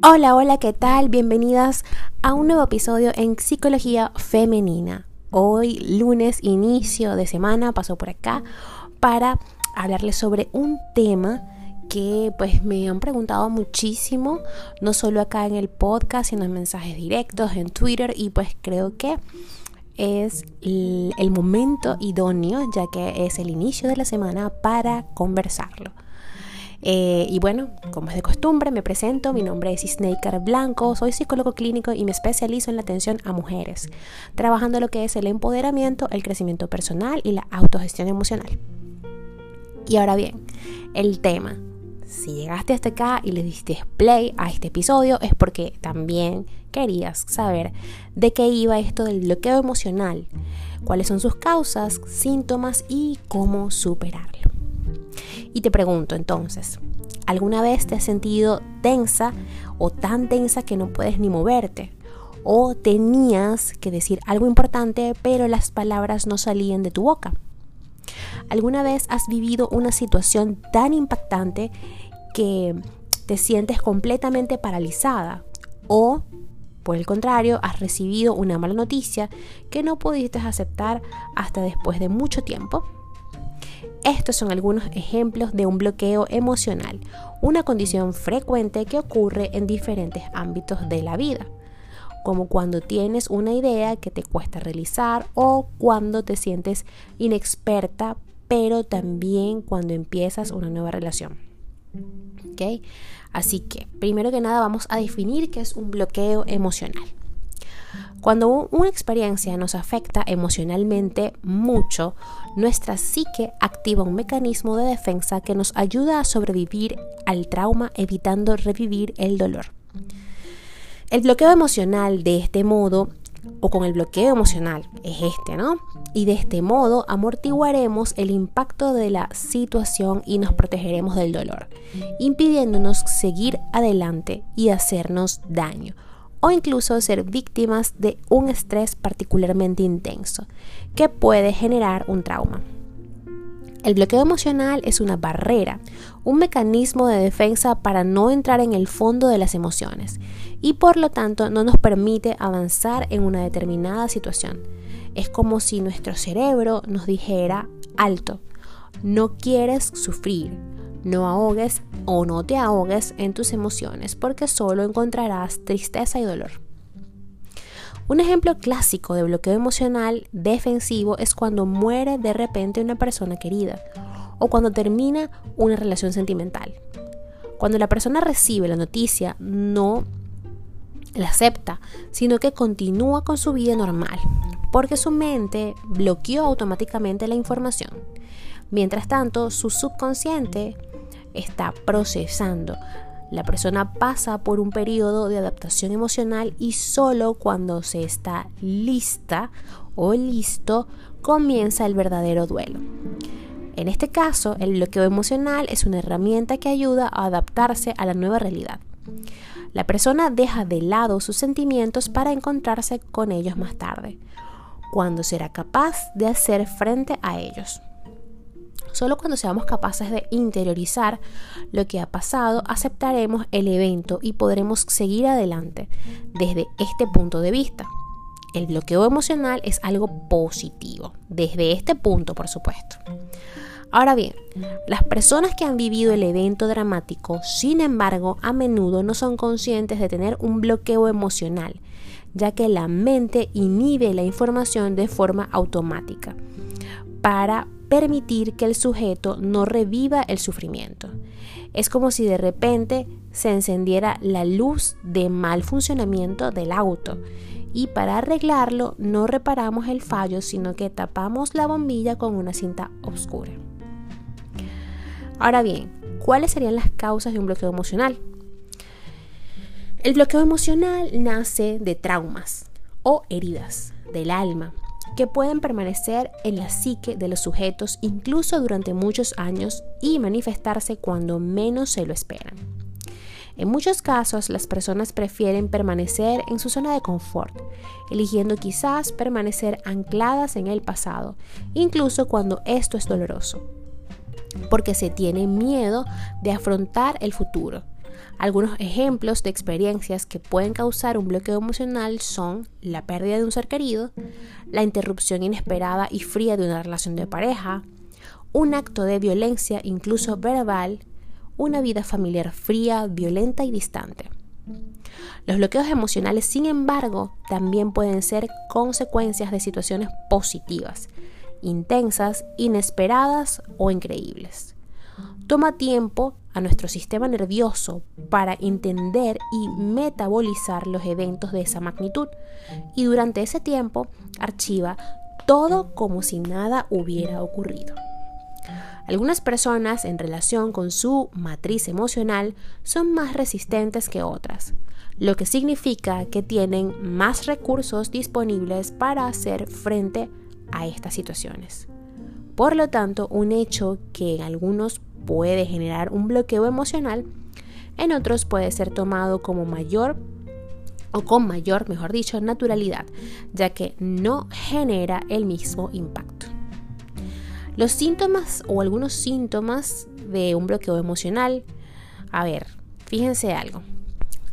Hola, hola, ¿qué tal? Bienvenidas a un nuevo episodio en Psicología Femenina. Hoy, lunes, inicio de semana, paso por acá para hablarles sobre un tema que pues me han preguntado muchísimo, no solo acá en el podcast, sino en mensajes directos, en Twitter y pues creo que es el momento idóneo, ya que es el inicio de la semana, para conversarlo. Eh, y bueno, como es de costumbre, me presento. Mi nombre es Isneikar Blanco, soy psicólogo clínico y me especializo en la atención a mujeres, trabajando lo que es el empoderamiento, el crecimiento personal y la autogestión emocional. Y ahora bien, el tema. Si llegaste hasta acá y le diste play a este episodio es porque también querías saber de qué iba esto del bloqueo emocional, cuáles son sus causas, síntomas y cómo superarlo. Y te pregunto entonces, ¿alguna vez te has sentido tensa o tan tensa que no puedes ni moverte? ¿O tenías que decir algo importante pero las palabras no salían de tu boca? ¿Alguna vez has vivido una situación tan impactante que te sientes completamente paralizada? ¿O, por el contrario, has recibido una mala noticia que no pudiste aceptar hasta después de mucho tiempo? Estos son algunos ejemplos de un bloqueo emocional, una condición frecuente que ocurre en diferentes ámbitos de la vida, como cuando tienes una idea que te cuesta realizar o cuando te sientes inexperta, pero también cuando empiezas una nueva relación. Así que, primero que nada, vamos a definir qué es un bloqueo emocional. Cuando una experiencia nos afecta emocionalmente mucho, nuestra psique activa un mecanismo de defensa que nos ayuda a sobrevivir al trauma evitando revivir el dolor. El bloqueo emocional de este modo o con el bloqueo emocional es este, ¿no? Y de este modo amortiguaremos el impacto de la situación y nos protegeremos del dolor, impidiéndonos seguir adelante y hacernos daño o incluso ser víctimas de un estrés particularmente intenso que puede generar un trauma. El bloqueo emocional es una barrera, un mecanismo de defensa para no entrar en el fondo de las emociones y por lo tanto no nos permite avanzar en una determinada situación. Es como si nuestro cerebro nos dijera, alto, no quieres sufrir, no ahogues o no te ahogues en tus emociones porque solo encontrarás tristeza y dolor. Un ejemplo clásico de bloqueo emocional defensivo es cuando muere de repente una persona querida o cuando termina una relación sentimental. Cuando la persona recibe la noticia no la acepta, sino que continúa con su vida normal, porque su mente bloqueó automáticamente la información. Mientras tanto, su subconsciente está procesando. La persona pasa por un periodo de adaptación emocional y solo cuando se está lista o listo comienza el verdadero duelo. En este caso, el bloqueo emocional es una herramienta que ayuda a adaptarse a la nueva realidad. La persona deja de lado sus sentimientos para encontrarse con ellos más tarde, cuando será capaz de hacer frente a ellos. Solo cuando seamos capaces de interiorizar lo que ha pasado, aceptaremos el evento y podremos seguir adelante desde este punto de vista. El bloqueo emocional es algo positivo, desde este punto, por supuesto. Ahora bien, las personas que han vivido el evento dramático, sin embargo, a menudo no son conscientes de tener un bloqueo emocional, ya que la mente inhibe la información de forma automática para permitir que el sujeto no reviva el sufrimiento. Es como si de repente se encendiera la luz de mal funcionamiento del auto y para arreglarlo no reparamos el fallo sino que tapamos la bombilla con una cinta oscura. Ahora bien, ¿cuáles serían las causas de un bloqueo emocional? El bloqueo emocional nace de traumas o heridas del alma que pueden permanecer en la psique de los sujetos incluso durante muchos años y manifestarse cuando menos se lo esperan. En muchos casos las personas prefieren permanecer en su zona de confort, eligiendo quizás permanecer ancladas en el pasado, incluso cuando esto es doloroso, porque se tiene miedo de afrontar el futuro, Algunos ejemplos de experiencias que pueden causar un bloqueo emocional son la pérdida de un ser querido, la interrupción inesperada y fría de una relación de pareja, un acto de violencia incluso verbal, una vida familiar fría, violenta y distante. Los bloqueos emocionales, sin embargo, también pueden ser consecuencias de situaciones positivas, intensas, inesperadas o increíbles. Toma tiempo a nuestro sistema nervioso para entender y metabolizar los eventos de esa magnitud y durante ese tiempo archiva todo como si nada hubiera ocurrido. Algunas personas en relación con su matriz emocional son más resistentes que otras, lo que significa que tienen más recursos disponibles para hacer frente a estas situaciones. Por lo tanto, un hecho que en algunos puede generar un bloqueo emocional, en otros puede ser tomado como mayor o con mayor, mejor dicho, naturalidad, ya que no genera el mismo impacto. Los síntomas o algunos síntomas de un bloqueo emocional. A ver, fíjense algo.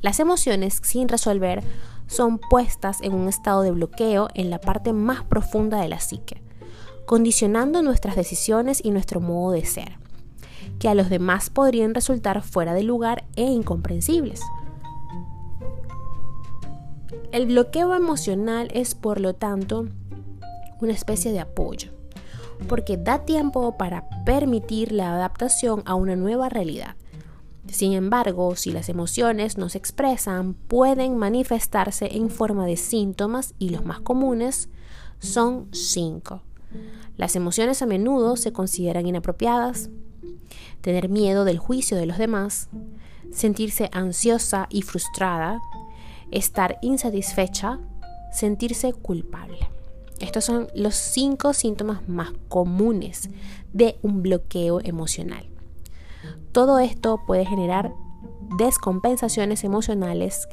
Las emociones sin resolver son puestas en un estado de bloqueo en la parte más profunda de la psique, condicionando nuestras decisiones y nuestro modo de ser, que a los demás podrían resultar fuera de lugar e incomprensibles. El bloqueo emocional es, por lo tanto, una especie de apoyo porque da tiempo para permitir la adaptación a una nueva realidad. Sin embargo, si las emociones no se expresan, pueden manifestarse en forma de síntomas y los más comunes son cinco. Las emociones a menudo se consideran inapropiadas, tener miedo del juicio de los demás, sentirse ansiosa y frustrada, estar insatisfecha, sentirse culpable. Estos son los cinco síntomas más comunes de un bloqueo emocional. Todo esto puede generar descompensaciones emocionales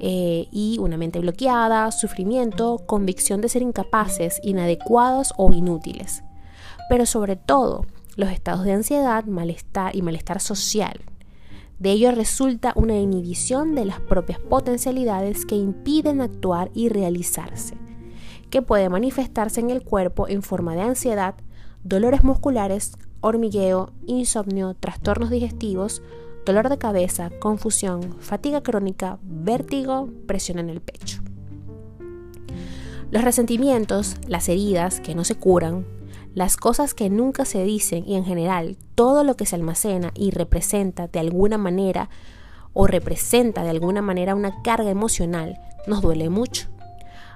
eh, y una mente bloqueada, sufrimiento, convicción de ser incapaces, inadecuados o inútiles. Pero sobre todo, los estados de ansiedad, malestar y malestar social. De ello resulta una inhibición de las propias potencialidades que impiden actuar y realizarse que puede manifestarse en el cuerpo en forma de ansiedad, dolores musculares, hormigueo, insomnio, trastornos digestivos, dolor de cabeza, confusión, fatiga crónica, vértigo, presión en el pecho. Los resentimientos, las heridas que no se curan, las cosas que nunca se dicen y en general todo lo que se almacena y representa de alguna manera o representa de alguna manera una carga emocional nos duele mucho.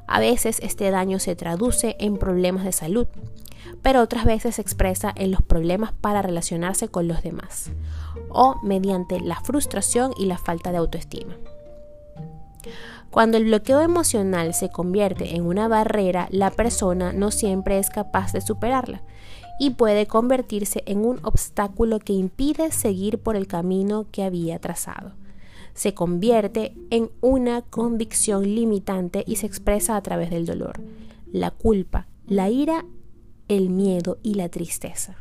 A veces este daño se traduce en problemas de salud, pero otras veces se expresa en los problemas para relacionarse con los demás o mediante la frustración y la falta de autoestima. Cuando el bloqueo emocional se convierte en una barrera, la persona no siempre es capaz de superarla y puede convertirse en un obstáculo que impide seguir por el camino que había trazado se convierte en una convicción limitante y se expresa a través del dolor, la culpa, la ira, el miedo y la tristeza.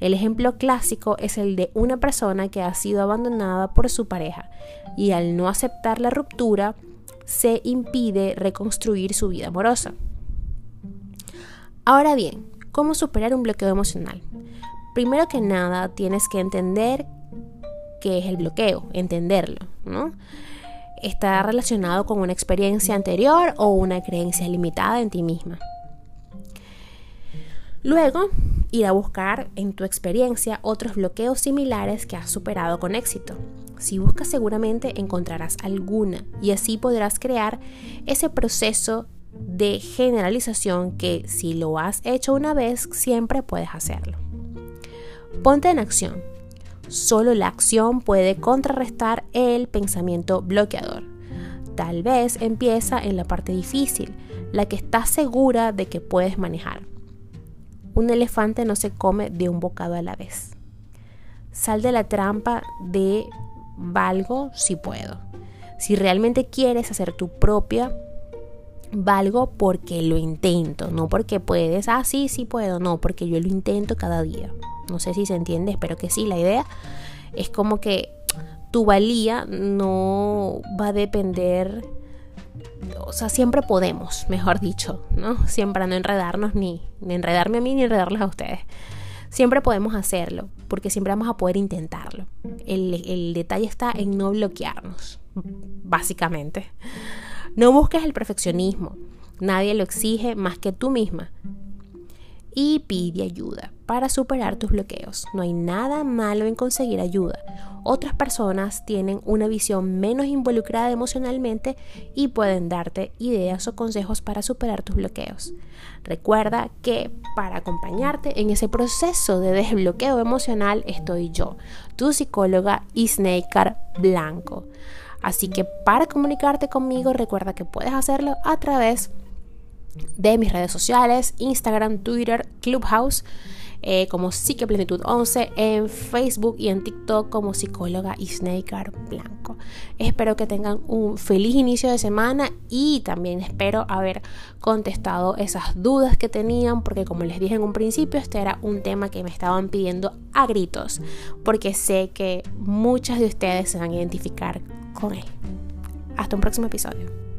El ejemplo clásico es el de una persona que ha sido abandonada por su pareja y al no aceptar la ruptura se impide reconstruir su vida amorosa. Ahora bien, ¿cómo superar un bloqueo emocional? Primero que nada, tienes que entender qué es el bloqueo, entenderlo, ¿no? Está relacionado con una experiencia anterior o una creencia limitada en ti misma. Luego, ir a buscar en tu experiencia otros bloqueos similares que has superado con éxito. Si buscas seguramente encontrarás alguna y así podrás crear ese proceso de generalización que si lo has hecho una vez siempre puedes hacerlo. Ponte en acción. Solo la acción puede contrarrestar el pensamiento bloqueador. Tal vez empieza en la parte difícil, la que estás segura de que puedes manejar. Un elefante no se come de un bocado a la vez. Sal de la trampa de valgo si puedo. Si realmente quieres hacer tu propia, valgo porque lo intento, no porque puedes, ah, sí, sí puedo, no, porque yo lo intento cada día. No sé si se entiende, espero que sí. La idea es como que tu valía no va a depender, o sea, siempre podemos, mejor dicho, ¿no? Siempre no enredarnos ni, ni enredarme a mí ni enredarles a ustedes. Siempre podemos hacerlo, porque siempre vamos a poder intentarlo. El, el detalle está en no bloquearnos, básicamente. No busques el perfeccionismo, nadie lo exige más que tú misma y pide ayuda para superar tus bloqueos. No hay nada malo en conseguir ayuda. Otras personas tienen una visión menos involucrada emocionalmente y pueden darte ideas o consejos para superar tus bloqueos. Recuerda que para acompañarte en ese proceso de desbloqueo emocional estoy yo, tu psicóloga Isneikar Blanco. Así que para comunicarte conmigo recuerda que puedes hacerlo a través de de mis redes sociales, Instagram, Twitter, Clubhouse, eh, como Psiqueplenitud 11, en Facebook y en TikTok como psicóloga y Snaker Blanco. Espero que tengan un feliz inicio de semana y también espero haber contestado esas dudas que tenían, porque como les dije en un principio, este era un tema que me estaban pidiendo a gritos, porque sé que muchas de ustedes se van a identificar con él. Hasta un próximo episodio.